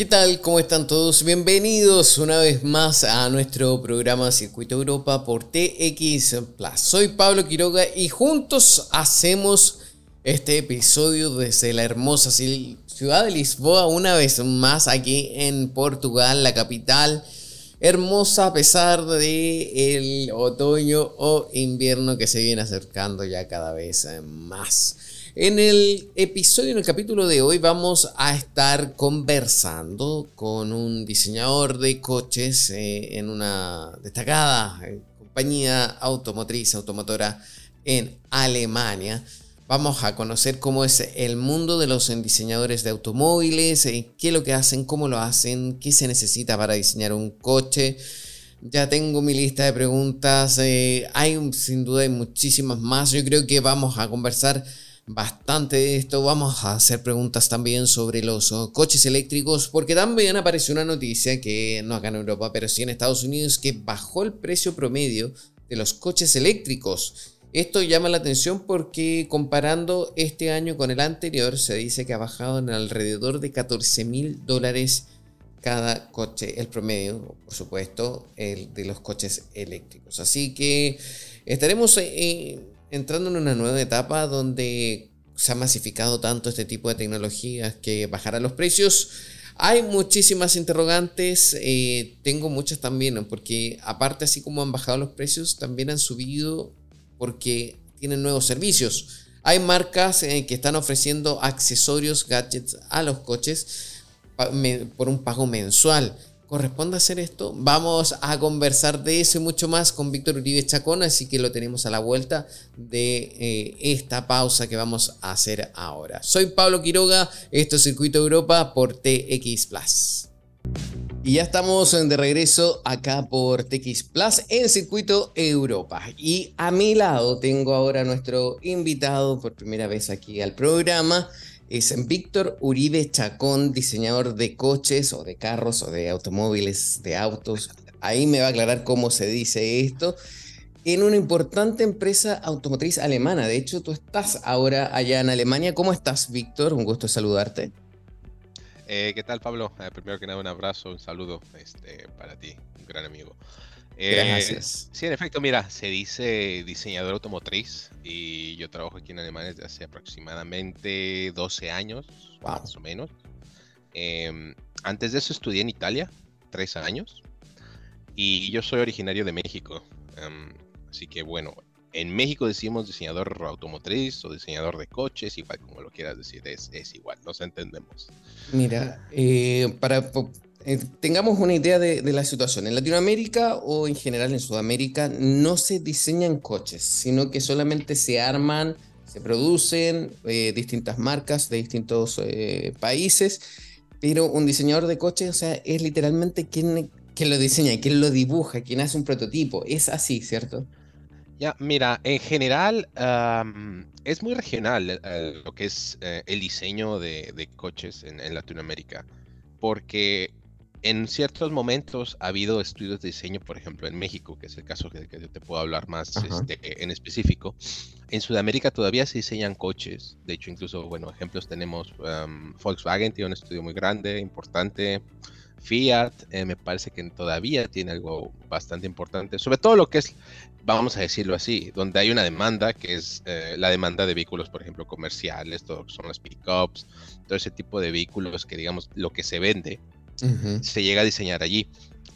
¿Qué tal? ¿Cómo están todos? Bienvenidos una vez más a nuestro programa Circuito Europa por TX Plus. Soy Pablo Quiroga y juntos hacemos este episodio desde la hermosa ciudad de Lisboa, una vez más aquí en Portugal, la capital. Hermosa a pesar de el otoño o invierno que se viene acercando ya cada vez más. En el episodio, en el capítulo de hoy, vamos a estar conversando con un diseñador de coches eh, en una destacada eh, compañía automotriz, automotora en Alemania. Vamos a conocer cómo es el mundo de los diseñadores de automóviles, eh, qué es lo que hacen, cómo lo hacen, qué se necesita para diseñar un coche. Ya tengo mi lista de preguntas, hay sin duda hay muchísimas más. Yo creo que vamos a conversar bastante de esto. Vamos a hacer preguntas también sobre los oh, coches eléctricos, porque también apareció una noticia que no acá en Europa, pero sí en Estados Unidos, que bajó el precio promedio de los coches eléctricos. Esto llama la atención porque comparando este año con el anterior, se dice que ha bajado en alrededor de 14 mil dólares cada coche, el promedio, por supuesto, el de los coches eléctricos. Así que estaremos eh, entrando en una nueva etapa donde se ha masificado tanto este tipo de tecnologías que bajará los precios. Hay muchísimas interrogantes, eh, tengo muchas también, porque aparte así como han bajado los precios, también han subido porque tienen nuevos servicios. Hay marcas eh, que están ofreciendo accesorios, gadgets a los coches por un pago mensual corresponde hacer esto. Vamos a conversar de eso y mucho más con Víctor Uribe Chacón, así que lo tenemos a la vuelta de eh, esta pausa que vamos a hacer ahora. Soy Pablo Quiroga, esto es Circuito Europa por TX Plus. Y ya estamos de regreso acá por TX Plus en Circuito Europa. Y a mi lado tengo ahora a nuestro invitado por primera vez aquí al programa es Víctor Uribe Chacón, diseñador de coches o de carros o de automóviles, de autos. Ahí me va a aclarar cómo se dice esto. En una importante empresa automotriz alemana. De hecho, tú estás ahora allá en Alemania. ¿Cómo estás, Víctor? Un gusto saludarte. Eh, ¿Qué tal, Pablo? Eh, primero que nada, un abrazo, un saludo este, para ti, un gran amigo. Gracias. Eh, sí, en efecto, mira, se dice diseñador automotriz y yo trabajo aquí en Alemania desde hace aproximadamente 12 años, más o menos. Em, antes de eso estudié en Italia, tres años, y yo soy originario de México. Em, así que bueno, en México decimos diseñador automotriz o diseñador de coches, igual como lo quieras decir, es, es igual, nos entendemos. Mira, eh, para eh, tengamos una idea de, la situación. En Latinoamérica o en general en Sudamérica no se diseñan coches, sino que solamente se arman, se producen eh, distintas marcas de distintos eh, países, pero un diseñador de coches, o sea, es literalmente quien, lo diseña, quien lo dibuja, quien hace un prototipo. Es así, ¿cierto? Ya, mira, en general es muy regional lo que es el diseño de, coches en, en Latinoamérica porque en ciertos momentos ha habido estudios de diseño, por ejemplo, en México, que es el caso que, yo te puedo hablar más este, en específico. En Sudamérica todavía se diseñan coches. De hecho, incluso, bueno, ejemplos tenemos um, Volkswagen, tiene un estudio muy grande, importante. Fiat, eh, me parece que todavía tiene algo bastante importante, sobre todo lo que es, vamos a decirlo así, donde hay una demanda, que es eh, la demanda de vehículos, por ejemplo, comerciales, todo son las pickups, todo ese tipo de vehículos que, digamos, lo que se vende se llega a diseñar allí.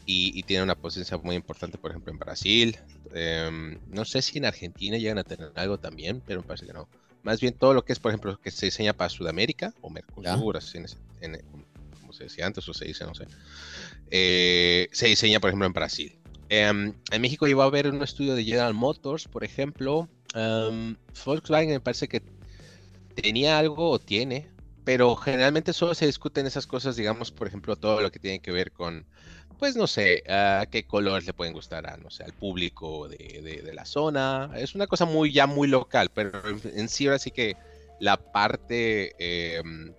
Y, tiene una presencia muy importante, por ejemplo, en Brasil. Em, no sé si en Argentina llegan a tener algo también, pero me parece que no. Más bien todo lo que es, por ejemplo, que se diseña para Sudamérica o Mercosur, como se decía antes, o se dice, no sé. Eh, se diseña, por ejemplo, en Brasil. Em, en México iba a haber un estudio de General Motors, por ejemplo. Um, Volkswagen me parece que tenía algo o tiene pero generalmente solo se discuten esas cosas, digamos, por ejemplo, todo lo que tiene que ver con, pues no sé, a qué colores le pueden gustar a, no sé, al público de, de, la zona. Es una cosa muy, ya muy local, pero en sí ahora sí que la parte em,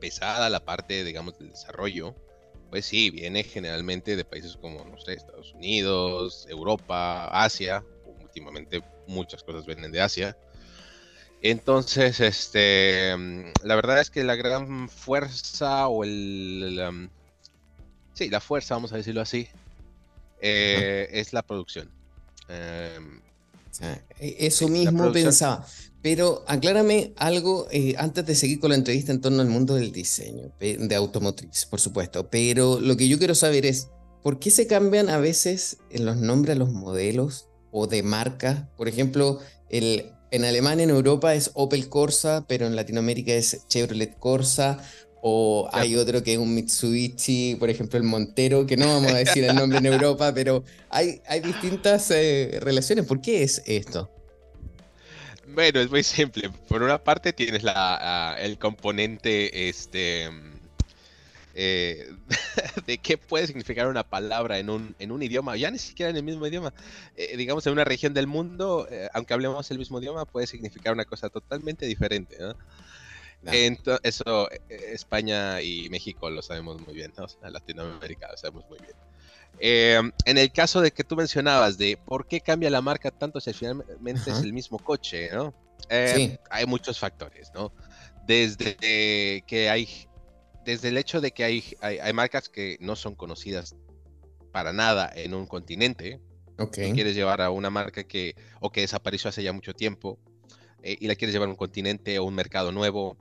pesada, la parte, digamos, del desarrollo, pues sí, viene generalmente de países como, no sé, Estados Unidos, Europa, Asia, últimamente muchas cosas vienen de Asia. Entonces, este, mm, la verdad es que la gran fuerza o el, um, sí, la fuerza, vamos a decirlo así, eh, es la producción. Em, e, eso mismo pensaba. Pero aclárame algo eh, antes de seguir con la entrevista en torno al mundo del diseño, de automotriz, por supuesto. Pero lo que yo quiero saber es, ¿por qué se cambian a veces los nombres a los modelos o de marca? Por ejemplo, el, en Alemania, en Europa es Opel Corsa, pero en Latinoamérica es Chevrolet Corsa. O hay otro que es un Mitsubishi, por ejemplo, el Montero, que no vamos a decir el nombre en Europa, pero hay, hay distintas eh, relaciones. ¿Por qué es esto? Bueno, es muy simple. Por una parte tienes la, el componente este, eh, de qué puede significar una palabra en un, en un idioma, ya ni siquiera en el mismo idioma. Eh, digamos, en una región del mundo, aunque hablemos el mismo idioma, puede significar una cosa totalmente diferente. ¿no? eso eh, España y México lo sabemos muy bien, ¿no? Latinoamérica lo sabemos muy bien. En el caso de que tú mencionabas de por qué cambia la marca tanto si finalmente es el mismo coche, ¿no? Hay muchos factores, ¿no? Desde que hay, desde el hecho de que hay, hay, marcas que no son conocidas para nada en un continente, okay. quieres llevar a una marca que o que desapareció hace ya mucho tiempo eh, y la quieres llevar a un continente o un mercado nuevo,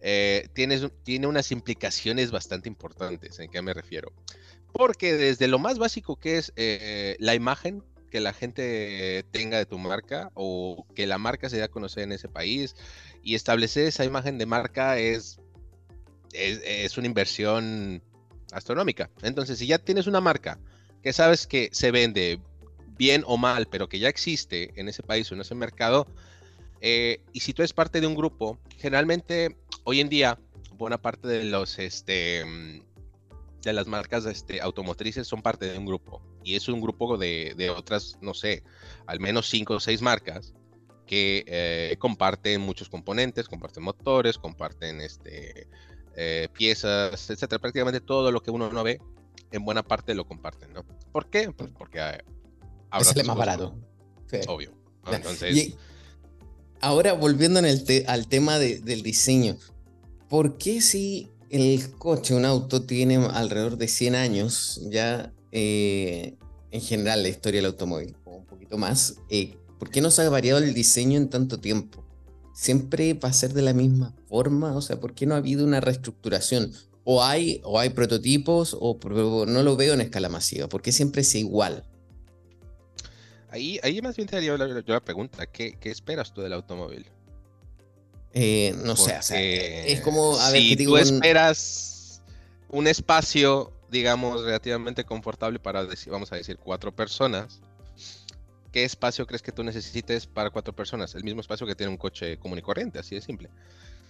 eh, tiene unas implicaciones bastante importantes. ¿En qué me refiero? Porque desde lo más básico que es eh, la imagen que la gente tenga de tu marca o que la marca se dé a conocer en ese país y establecer esa imagen de marca es, es, una inversión astronómica. Entonces, si ya tienes una marca que sabes que se vende bien o mal, pero que ya existe en ese país o en ese mercado, eh, y si tú eres parte de un grupo, generalmente hoy en día, buena parte de los este de las marcas este, automotrices son parte de un grupo. Y es un grupo de, de otras, no sé, al menos cinco o seis marcas que eh, comparten muchos componentes, comparten motores, comparten este, eh, piezas, etcétera. Prácticamente todo lo que uno no ve, en buena parte lo comparten, ¿no? ¿Por qué? Pues porque es más barato. Obvio. Entonces. ahora volviendo en el al tema del diseño, ¿por qué si el coche, un auto, tiene alrededor de 100 años ya eh, en general la historia del automóvil, o un poquito más, eh, ¿por qué no se ha variado el diseño en tanto tiempo? ¿Siempre va a ser de la misma forma? O sea, ¿por qué no ha habido una reestructuración? O hay, o hay prototipos, o no lo veo en escala masiva. ¿Por qué siempre es igual? Ahí, ahí más bien te haría yo la pregunta, ¿qué, ¿qué esperas tú del automóvil? Eh, no sé, es como, a ver, si tú esperas un espacio, digamos, relativamente confortable para, decir, vamos a decir, cuatro personas, ¿qué espacio crees que tú necesites para cuatro personas? El mismo espacio que tiene un coche común y corriente, así de simple.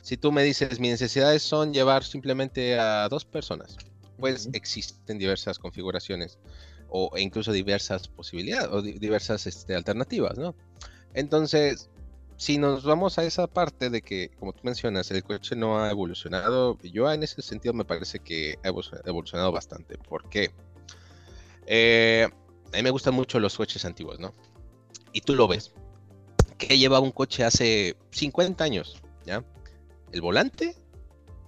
Si tú me dices, mis necesidades son llevar simplemente a dos personas, pues existen diversas configuraciones o e incluso diversas posibilidades o diversas este, alternativas, ¿no? Entonces, si nos vamos a esa parte de que, como tú mencionas, el coche no ha evolucionado, yo en ese sentido me parece que ha evolucionado bastante. ¿Por qué? Eh, a mí me gustan mucho los coches antiguos, ¿no? Y tú lo ves. Que lleva un coche hace 50 años, ¿ya? El volante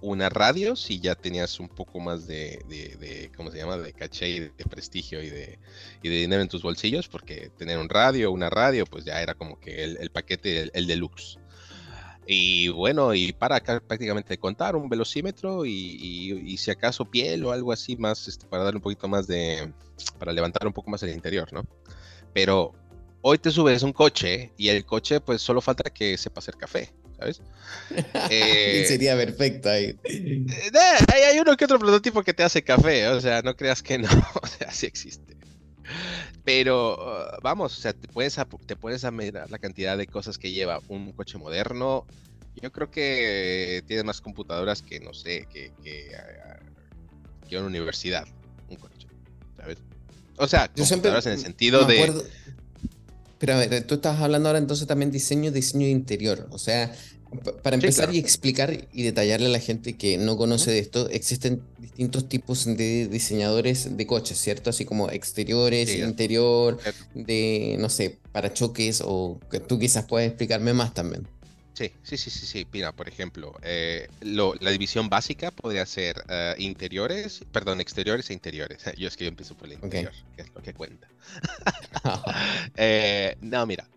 una radio si ya tenías un poco más de, de, ¿cómo se llama? De caché y de, prestigio y y de dinero en tus bolsillos, porque tener un radio, una radio, pues ya era como que el, paquete, el, deluxe. Y bueno, y para prácticamente contar un velocímetro y, y, si acaso piel o algo así más, este, para darle un poquito más de, para levantar un poco más el interior, ¿no? Pero hoy te subes un coche y el coche pues solo falta que sepa hacer café. ¿sabes? Eh, sería perfecto ahí. Eh, hay uno que otro prototipo que te hace café, o sea, no creas que no, o sea, sí existe. Pero uh, vamos, o sea, te puedes, te puedes mirar la cantidad de cosas que lleva un coche moderno. Yo creo que tiene más computadoras que, no sé, que, que, uh, una universidad, un coche, ¿sabes? O sea, computadoras en el sentido de pero a ver, tú estás hablando ahora entonces también diseño, diseño interior. O sea, para empezar y explicar y detallarle a la gente que no conoce de esto, existen distintos tipos de diseñadores de coches, ¿cierto? Así como exteriores, interior, de, no sé, parachoques o que tú quizás puedas explicarme más también. Sí, sí, sí, sí, sí. Mira, por ejemplo, eh, la división básica podría ser eh, interiores, perdón, exteriores e interiores. Yo es que yo empiezo por el interior, que es lo que cuenta. Eh, no, mira.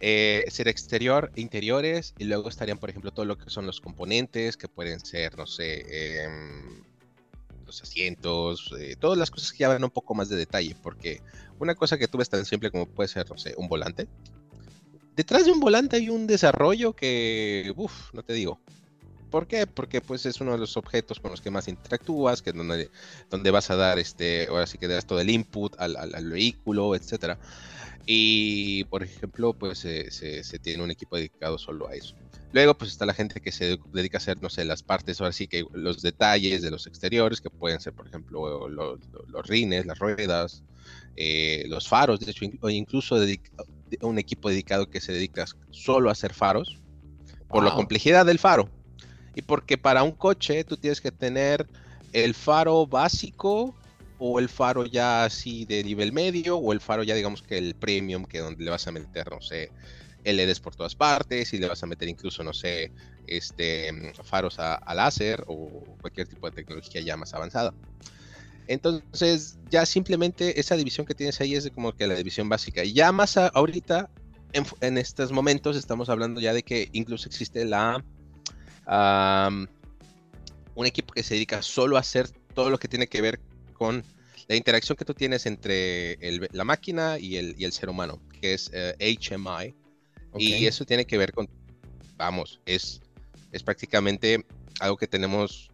ser exterior, interiores, y luego estarían, por ejemplo, todo lo que son los componentes, que pueden ser, no sé, em, los asientos, todas las cosas que ya van un poco más de detalle, porque una cosa que tú ves tan simple como puede ser, no sé, un volante, detrás de un volante hay un desarrollo que, uff, no te digo. ¿Por qué? Porque pues es uno de los objetos con los que más interactúas, que es donde, donde vas a dar este, ahora sí que das todo el input al, vehículo, etcétera. Y por ejemplo, pues se, tiene un equipo dedicado solo a eso. Luego, pues está la gente que se dedica a hacer, no sé, las partes, ahora sí que los detalles de los exteriores, que pueden ser, por ejemplo, los, rines, las ruedas, eh, los faros, de hecho, o incluso un equipo dedicado que se dedica solo a hacer faros, por la complejidad del faro. Y porque para un coche tú tienes que tener el faro básico o el faro ya así de nivel medio o el faro ya digamos que el premium que donde le vas a meter, no sé, LEDs por todas partes y le vas a meter incluso, no sé, este, faros a, a láser o cualquier tipo de tecnología ya más avanzada. Entonces, ya simplemente esa división que tienes ahí es como que la división básica. Y ya más ahorita, en, estos momentos, estamos hablando ya de que incluso existe la. un equipo que se dedica solo a hacer todo lo que tiene que ver con la interacción que tú tienes entre la máquina y el, ser humano, que es HMI. Eh, y eso tiene que ver con, vamos, es, es prácticamente algo que tenemos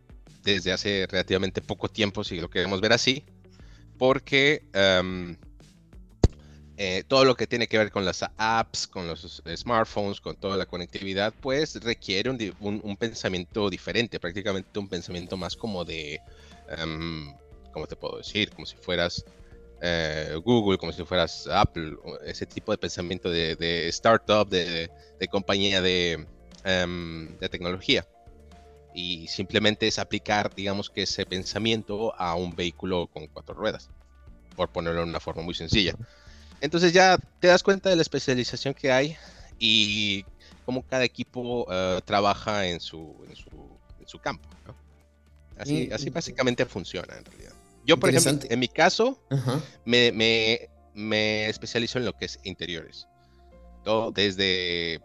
desde hace relativamente poco tiempo, si lo queremos ver así, porque em, eh, todo lo que tiene que ver con las apps, con los smartphones, con toda la conectividad, pues requiere un, pensamiento diferente, prácticamente un pensamiento más como de, um, ¿cómo te puedo decir? Como si fueras eh, Google, como si fueras Apple, ese tipo de pensamiento de, startup, de, compañía de, em, de tecnología y simplemente es aplicar, digamos que ese pensamiento a un vehículo con cuatro ruedas, por ponerlo de una forma muy sencilla. Entonces ya te das cuenta de la especialización que hay y cómo cada equipo eh, trabaja en su, en su, campo. Así, así básicamente funciona en realidad. Yo, por ejemplo, en mi caso, me, me, me especializo en lo que es interiores. Todo desde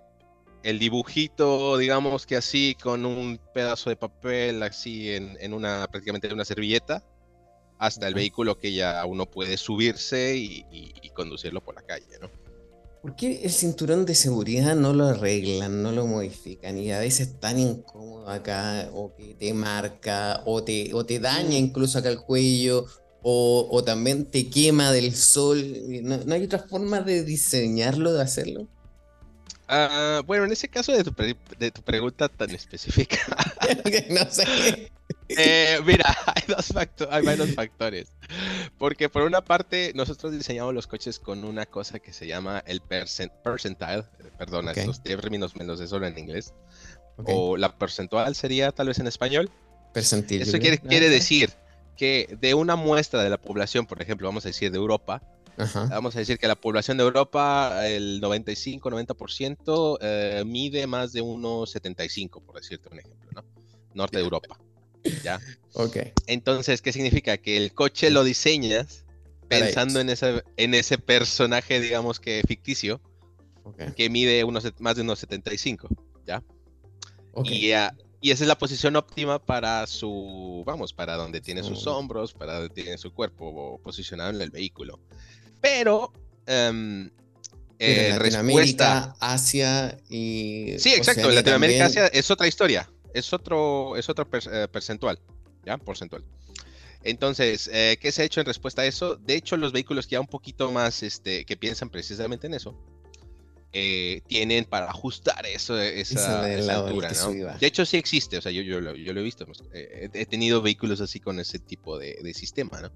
el dibujito, digamos que así, con un pedazo de papel, así en, una, prácticamente en una servilleta, hasta el vehículo que ya uno puede subirse y, conducirlo por la calle, ¿no? ¿Por qué el cinturón de seguridad no lo arreglan, no lo modifican y a veces tan incómodo acá, o que te marca, o te, o te daña incluso acá el cuello, o, también te quema del sol? ¿No, ¿No hay otra forma de diseñarlo, de hacerlo? Ah, bueno, en ese caso de tu, de tu pregunta tan específica. no sé. Eh, mira, hay dos, hay varios factores. Porque por una parte, nosotros diseñamos los coches con una cosa que se llama el percentile. Perdona, estos términos me los de solo en inglés. O la percentual sería tal vez en español. Percentil. Eso quiere, quiere decir que de una muestra de la población, por ejemplo, vamos a decir de Europa, Vamos a decir que la población de Europa, el 95-90%, eh, mide más de 1,75, por decirte un ejemplo, ¿no? Norte de Europa. ¿Ya? Ok. Entonces, ¿qué significa? Que el coche lo diseñas pensando en ese, en ese personaje, digamos que ficticio, que mide unos, más de 1,75, ¿ya? Y, y esa es la posición óptima para su, vamos, para donde tiene sus hombros, para donde tiene su cuerpo posicionado en el vehículo. Pero, um, eh, Latinoamérica, Asia y. Sí, exacto. Latinoamérica, Asia es otra historia. Es otro, es otro eh, percentual. ¿Ya? Porcentual. Entonces, eh, ¿qué se ha hecho en respuesta a eso? De hecho, los vehículos que ya un poquito más, este, que piensan precisamente en eso, eh, tienen para ajustar eso, esa, altura, ¿no? De hecho, sí existe, o sea, yo, yo, lo, yo lo he visto. he tenido vehículos así con ese tipo de, de sistema, ¿no?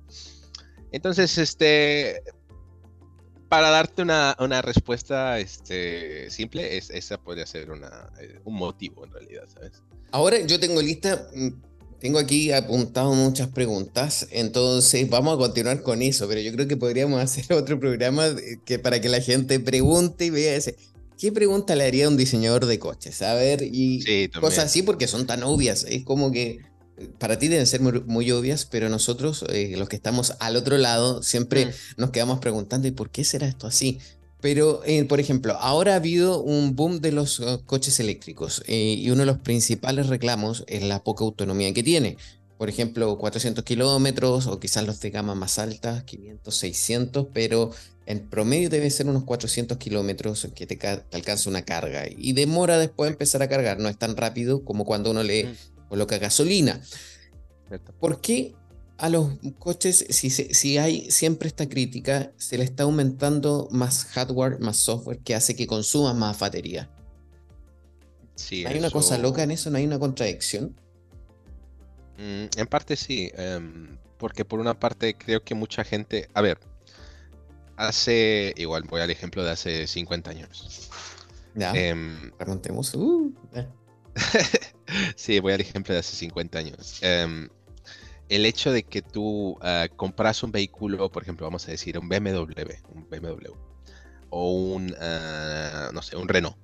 Entonces, este, para darte una, respuesta este, simple, es, esa podría ser una, eh, un motivo en realidad, ¿sabes? Ahora yo tengo lista, mm, tengo aquí apuntado muchas preguntas, entonces vamos a continuar con eso, pero yo creo que podríamos hacer otro programa que, para que la gente pregunte y vea ese. ¿qué pregunta le haría a un diseñador de coches? A ver, y cosas así porque son tan obvias. Es como que para ti deben ser muy, obvias, pero nosotros, eh, los que estamos al otro lado, siempre mm. nos quedamos preguntando, ¿y por qué será esto así? Pero, eh, por ejemplo, ahora ha habido un boom de los coches eléctricos y uno de los principales reclamos es la poca autonomía que tiene. Por ejemplo, 400 kilómetros o quizás los de gama más alta, 500, 600, pero en promedio debe ser unos 400 kilómetros que te, alcanza una carga y demora después empezar a cargar, no es tan rápido como cuando uno le coloca gasolina. ¿Por qué a los coches, si, si hay siempre esta crítica, se le está aumentando más hardware, más software que hace que consuman más batería? Sí, ¿Hay una cosa loca en eso? ¿No hay una contradicción? Mm, en parte sí, em, porque por una parte creo que mucha gente, a ver, hace, igual voy al ejemplo de hace 50 años. Ya. Uh, sí, voy al ejemplo de hace 50 años. Em, el hecho de que tú uh, compras un vehículo, por ejemplo, vamos a decir un BMW, un BMW, o un, ah, no sé, un Renault.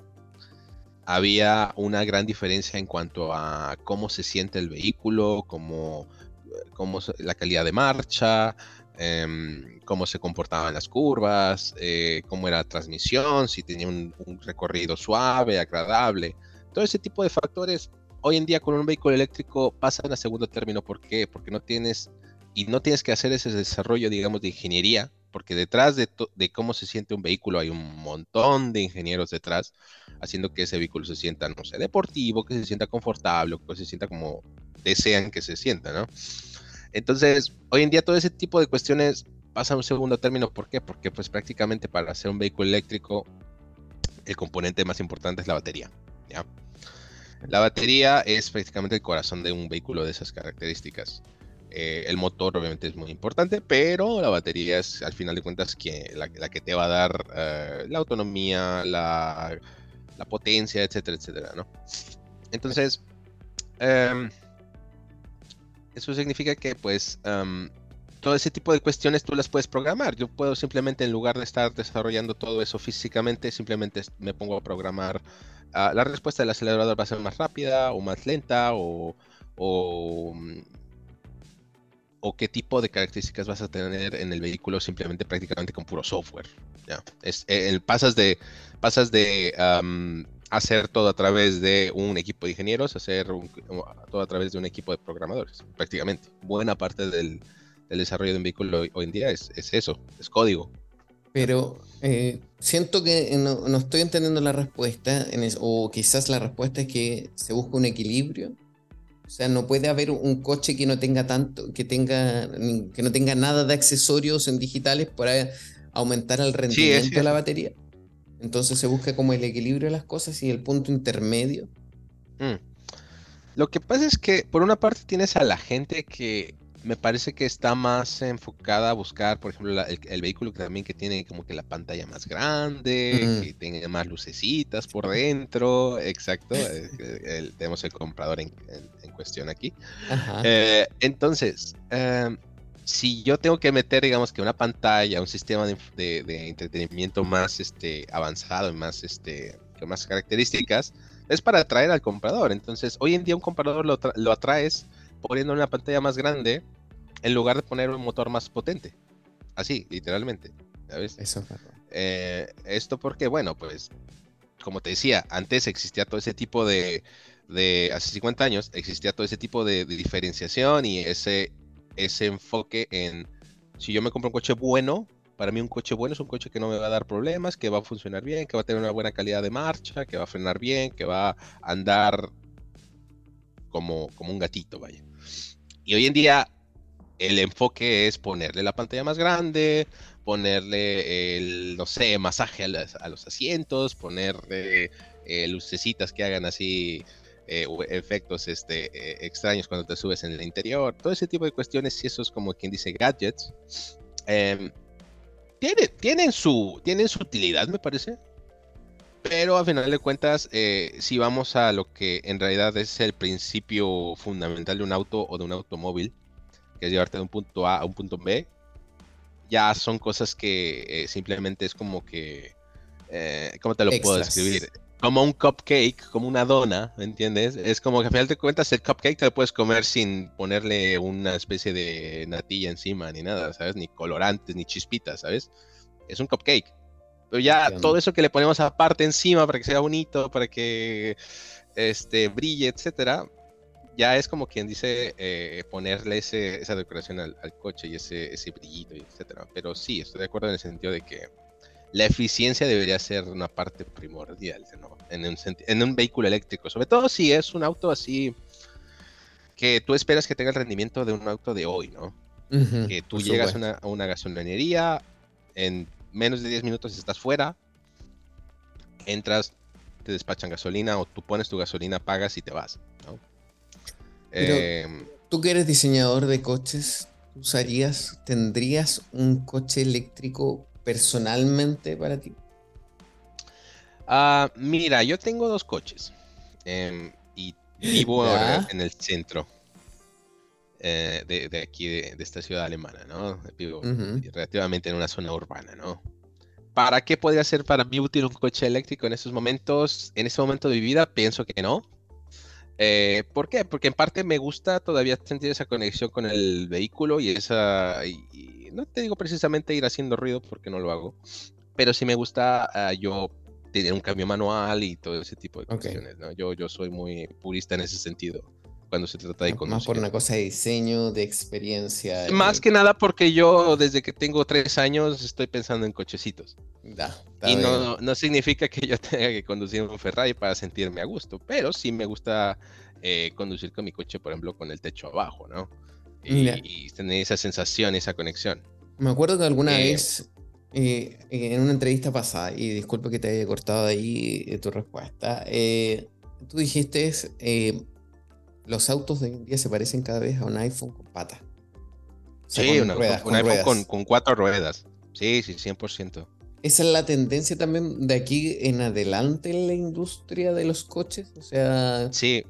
Había una gran diferencia en cuanto a cómo se siente el vehículo, cómo, cómo la calidad de marcha, Em, cómo se comportaban las curvas, eh, cómo era la transmisión, si tenía un, recorrido suave, agradable. Todo ese tipo de factores hoy en día con un vehículo eléctrico pasan a segundo término. ¿Por qué? Porque no tienes y no tienes que hacer ese desarrollo, digamos, de ingeniería, porque detrás de, cómo se siente un vehículo hay un montón de ingenieros detrás, haciendo que ese vehículo se sienta, no sé, deportivo, que se sienta confortable, que se sienta como desean que se sienta, ¿no? Entonces, hoy en día todo ese tipo de cuestiones pasa a un segundo término. ¿Por qué? Porque pues prácticamente para hacer un vehículo eléctrico el componente más importante es la batería. ¿ya? La batería es prácticamente el corazón de un vehículo de esas características. Eh, el motor obviamente es muy importante, pero la batería es al final de cuentas la, que te va a dar eh, la autonomía, la, potencia, etcétera, etcétera. Entonces, em, eso significa que pues todo ese tipo de cuestiones tú las puedes programar. Yo puedo simplemente en lugar de estar desarrollando todo eso físicamente, simplemente me pongo a programar. Ah, la respuesta del acelerador va a ser más rápida o más lenta o, o, qué tipo de características vas a tener en el vehículo simplemente prácticamente con puro software. ¿ya? Es, eh, pasas de, pasas de hacer todo a través de un equipo de ingenieros, hacer todo a través de un equipo de programadores, prácticamente. Buena parte del, desarrollo de un vehículo hoy, en día es, eso, es código. Pero eh, siento que no, estoy entendiendo la respuesta, o quizás la respuesta es que se busca un equilibrio. O sea, no puede haber un coche que no tenga tanto, que tenga, que no tenga nada de accesorios en digitales para aumentar el rendimiento de la batería. Entonces se busca como el equilibrio de las cosas y el punto intermedio. Mm. Lo que pasa es que por una parte tienes a la gente que me parece que está más enfocada a buscar, por ejemplo, el, vehículo que también que tiene como que la pantalla más grande, que tiene más lucecitas por dentro, exacto. Tenemos el comprador en, cuestión aquí. Eh, entonces, em, si yo tengo que meter, digamos que una pantalla, un sistema de, entretenimiento más este, avanzado y más, este, con más características, es para atraer al comprador. Entonces, hoy en día un comprador lo, lo atraes poniendo una pantalla más grande en lugar de poner un motor más potente. Así, literalmente. ¿sabes? Eso eh, esto porque, bueno, pues, como te decía, antes existía todo ese tipo de, de hace 50 años, existía todo ese tipo de diferenciación y ese ese enfoque en si yo me compro un coche bueno, para mí un coche bueno es un coche que no me va a dar problemas, que va a funcionar bien, que va a tener una buena calidad de marcha, que va a frenar bien, que va a andar como, como un gatito, vaya. Y hoy en día el enfoque es ponerle la pantalla más grande, ponerle el, no sé, masaje a, los asientos, ponerle eh, lucecitas que hagan así eh, efectos este, eh, extraños cuando te subes en el interior, todo ese tipo de cuestiones, si eso es como quien dice gadgets, eh, tienen, su, tienen su utilidad, me parece. Pero a final de cuentas, eh, si vamos a lo que en realidad es el principio fundamental de un auto o de un automóvil, que es llevarte de un punto A a un punto B, ya son cosas que simplemente es como que eh, ¿cómo te lo puedo describir? Como un cupcake, como una dona, ¿me entiendes? Es como que al final de cuentas el cupcake te lo puedes comer sin ponerle una especie de natilla encima ni nada, ¿sabes? Ni colorantes, ni chispitas, ¿sabes? Es un cupcake. Pero ya todo eso que le ponemos aparte encima para que sea bonito, para que este, brille, etcétera, ya es como quien dice eh, ponerle ese, esa decoración al, coche y ese, ese brillito, etcétera. Pero sí, estoy de acuerdo en el sentido de que la eficiencia debería ser una parte primordial ¿no? en, un en un vehículo eléctrico, sobre todo si es un auto así que tú esperas que tenga el rendimiento de un auto de hoy, ¿no? que tú llegas una, a una, gasolinería, en menos de 10 minutos estás fuera, entras, te despachan gasolina o tú pones tu gasolina, pagas y te vas, ¿no? Em, tú que eres diseñador de coches, ¿usarías, tendrías un coche eléctrico personalmente para ti? Ah, mira, yo tengo dos coches em, y vivo en el centro eh, de, aquí, de, esta ciudad alemana, ¿no? Vivo relativamente en una zona urbana, ¿no? ¿Para qué podría ser para mí útil un coche eléctrico en estos momentos? En este momento de mi vida, pienso que no. Eh, ¿Por qué? Porque en parte me gusta todavía sentir esa conexión con el vehículo y esa... no te digo precisamente ir haciendo ruido porque no lo hago, pero sí me gusta ah, yo tener un cambio manual y todo ese tipo de cuestiones. ¿no? Yo, yo soy muy purista en ese sentido cuando se trata de conducir. Más por una cosa de diseño, de experiencia. Más que nada porque yo desde que tengo tres años estoy pensando en cochecitos. y no, no, significa que yo tenga que conducir un Ferrari para sentirme a gusto, pero sí me gusta eh, conducir con mi coche, por ejemplo, con el techo abajo, ¿no? Y, tener esa sensación, esa conexión. Me acuerdo que alguna eh, vez eh, en una entrevista pasada, y disculpa que te haya cortado ahí tu respuesta, tú dijiste los autos de hoy en día se parecen cada vez a un iPhone con patas. sí, un iPhone con, cuatro ruedas. Sí, sí, 100%. Esa es la tendencia también de aquí en adelante en la industria de los coches. O sea, sí,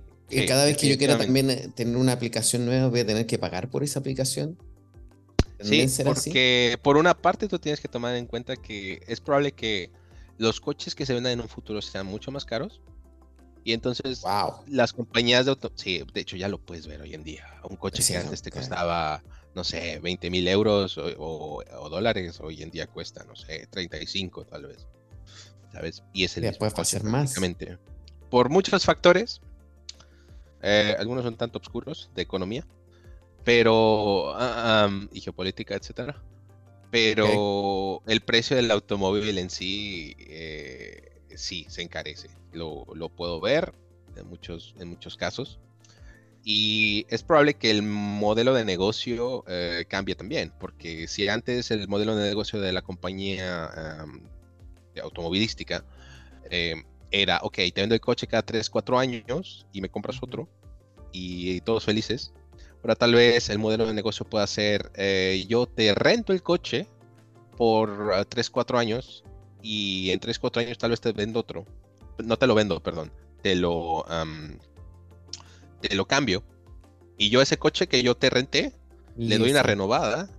cada vez que yo quiera también eh, tener una aplicación nueva, voy a tener que pagar por esa aplicación. Sí, porque por una parte tú tienes que tomar en cuenta que es probable que los coches que se vendan en un futuro sean mucho más caros y entonces las compañías de auto, sí, de hecho ya lo puedes ver hoy en día. Un coche que antes te costaba, no sé, 20 mil euros o, dólares, hoy en día cuesta, no sé, 35 tal vez. ¿Sabes? Y es el ya puede hacer más. Por muchos factores, eh, algunos son tanto oscuros de economía, pero ah, y geopolítica, etcétera. Pero el precio del automóvil en sí eh, sí se encarece. Lo, puedo ver en muchos, en muchos casos. Y es probable que el modelo de negocio eh, cambie también, porque si antes el modelo de negocio de la compañía automovilística em, era, ok, te vendo el coche cada 3, 4 años y me compras otro y, todos felices. Ahora tal vez el modelo de negocio pueda ser, eh, yo te rento el coche por 3, 4 años y en 3, 4 años tal vez te vendo otro. No te lo vendo, perdón. Te lo, te lo cambio. Y yo ese coche que yo te renté, le doy una renovada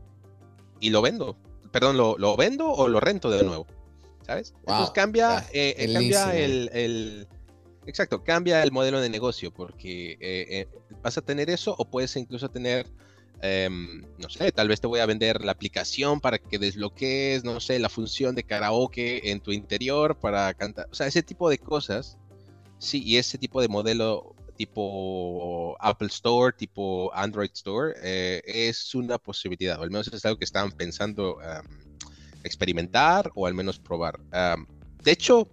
y lo vendo. Perdón, lo, vendo o lo rento de nuevo. ¿Sabes? Entonces cambia, eh, eh, cambia el, Exacto, cambia el modelo de negocio porque eh, vas a tener eso o puedes incluso tener Em, no sé, tal vez te voy a vender la aplicación para que desbloquees, no sé, la función de karaoke en tu interior para cantar. O sea, ese tipo de cosas. Sí, y ese tipo de modelo tipo Apple Store, tipo Android Store, eh, es una posibilidad, o al menos es algo que estaban pensando em, experimentar o al menos probar. Em, de hecho,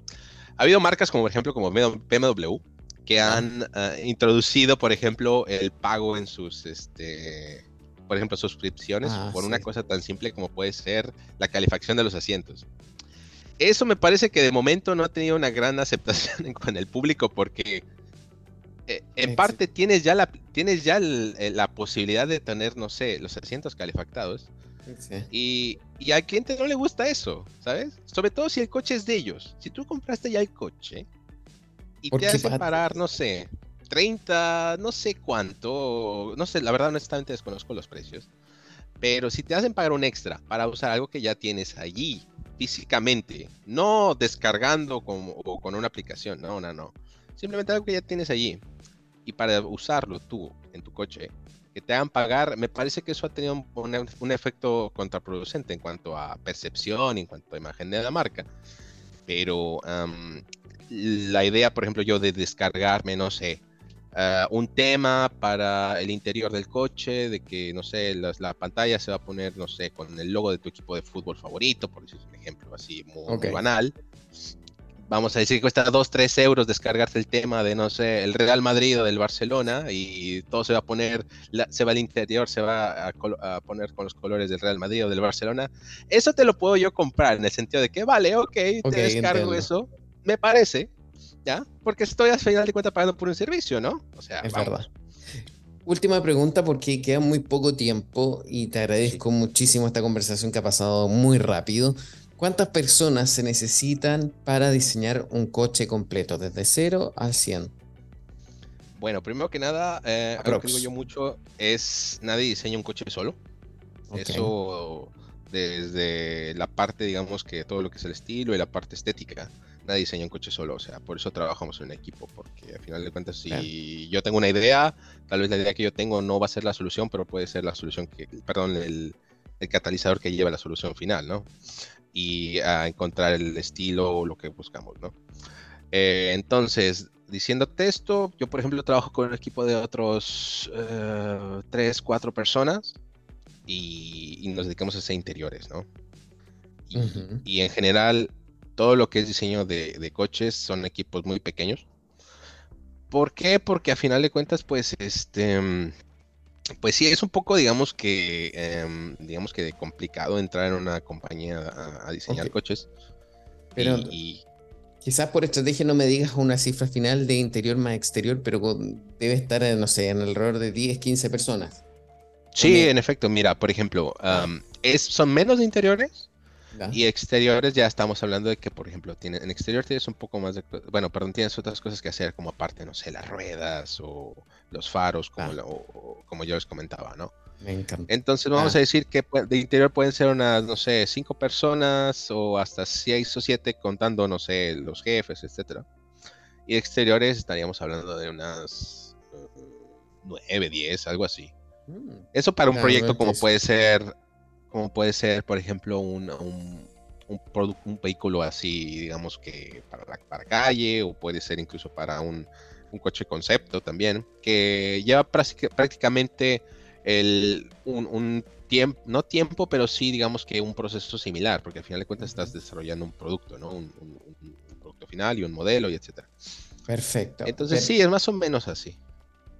ha habido marcas como por ejemplo como BMW que han eh, introducido, por ejemplo, el pago en sus este, por ejemplo, suscripciones ah, por una cosa tan simple como puede ser la calefacción de los asientos. Eso me parece que de momento no ha tenido una gran aceptación con el público porque eh, en parte tienes ya, la, tienes ya la posibilidad de tener, no sé, los asientos calefactados. Y, y al cliente no le gusta eso, ¿sabes? Sobre todo si el coche es de ellos. Si tú compraste ya el coche y te hace parar, no sé, 30, no sé cuánto, no sé, la verdad honestamente desconozco los precios, pero si te hacen pagar un extra para usar algo que ya tienes allí, físicamente, no descargando con, con una aplicación, no, no, no. Simplemente algo que ya tienes allí. Y para usarlo tú en tu coche, que te hagan pagar, me parece que eso ha tenido un, efecto contraproducente en cuanto a percepción, en cuanto a imagen de la marca. Pero la idea, por ejemplo, yo de descargarme, no sé, ah, un tema para el interior del coche, de que, no sé, la, pantalla se va a poner, no sé, con el logo de tu equipo de fútbol favorito, por decir un ejemplo así muy banal. Vamos a decir que cuesta 2, 3 euros descargarse el tema de, no sé, el Real Madrid o del Barcelona y todo se va a poner, se va al interior, se va a, poner con los colores del Real Madrid o del Barcelona. Eso te lo puedo yo comprar en el sentido de que, vale, ok, te descargo eso, me parece, ¿ya? Porque estoy al final de cuentas pagando por un servicio, ¿no? O sea, es verdad. Última pregunta porque queda muy poco tiempo y te agradezco muchísimo esta conversación que ha pasado muy rápido. ¿Cuántas personas se necesitan para diseñar un coche completo, desde 0 al 100? Bueno, primero que nada, eh, lo que digo yo mucho es nadie diseña un coche solo. Eso desde la parte, digamos, que todo lo que es el estilo y la parte estética. Nadie diseña un coche solo, o sea, por eso trabajamos en un equipo, porque al final de cuentas, si yo tengo una idea, tal vez la idea que yo tengo no va a ser la solución, pero puede ser la solución que, perdón, el, el catalizador que lleva a la solución final, ¿no? y a encontrar el estilo o lo que buscamos, ¿no? Eh, entonces, diciéndote esto, yo por ejemplo trabajo con un equipo de otros eh, tres, cuatro personas y, nos dedicamos a hacer interiores, ¿no? Y, en general, todo lo que es diseño de, de, coches son equipos muy pequeños. ¿Por qué? Porque a final de cuentas, pues, este, pues sí, es un poco, digamos que, em, digamos que complicado entrar en una compañía a, diseñar coches. Pero quizás por estrategia no me digas una cifra final de interior más exterior, pero debe estar, no sé, en alrededor de 10, 15 personas. Sí, en efecto, mira, por ejemplo, ah. es, son menos de interiores, y exteriores ya estamos hablando de que, por ejemplo, tiene, en exterior tienes un poco más de... Bueno, perdón, tienes otras cosas que hacer, como aparte, no sé, las ruedas o los faros, como, ah. como yo les comentaba, ¿no? Me encanta. Entonces vamos ah. a decir que de interior pueden ser unas, no sé, cinco personas o hasta seis o siete contando, no sé, los jefes, etcétera. Y exteriores estaríamos hablando de unas nueve, diez, algo así. Mm. Eso para un proyecto como puede ser como puede ser, por ejemplo, un, un, un, vehículo así, digamos que para la para calle, o puede ser incluso para un, coche concepto también, que lleva prácticamente el, un, tiempo, no tiempo, pero sí digamos que un proceso similar, porque al final de cuentas estás desarrollando un producto, ¿no? Un, producto final y un modelo y etcétera. Perfecto. Entonces sí, es más o menos así.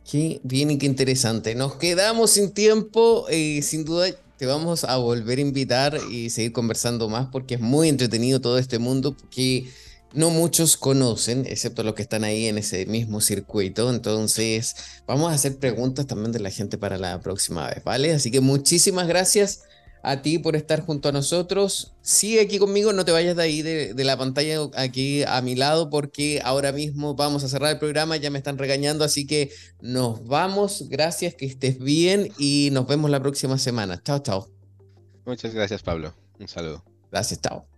Qué bien y qué interesante. Nos quedamos sin tiempo, eh, sin duda te vamos a volver a invitar y seguir conversando más porque es muy entretenido todo este mundo que no muchos conocen, excepto los que están ahí en ese mismo circuito. Entonces, vamos a hacer preguntas también de la gente para la próxima vez, ¿vale? Así que muchísimas gracias a ti por estar junto a nosotros. Sigue aquí conmigo, no te vayas de ahí de, la pantalla aquí a mi lado porque ahora mismo vamos a cerrar el programa, ya me están regañando, así que nos vamos. Gracias, que estés bien y nos vemos la próxima semana. Chao, chao. Muchas gracias, Pablo. Un saludo. Gracias, chao.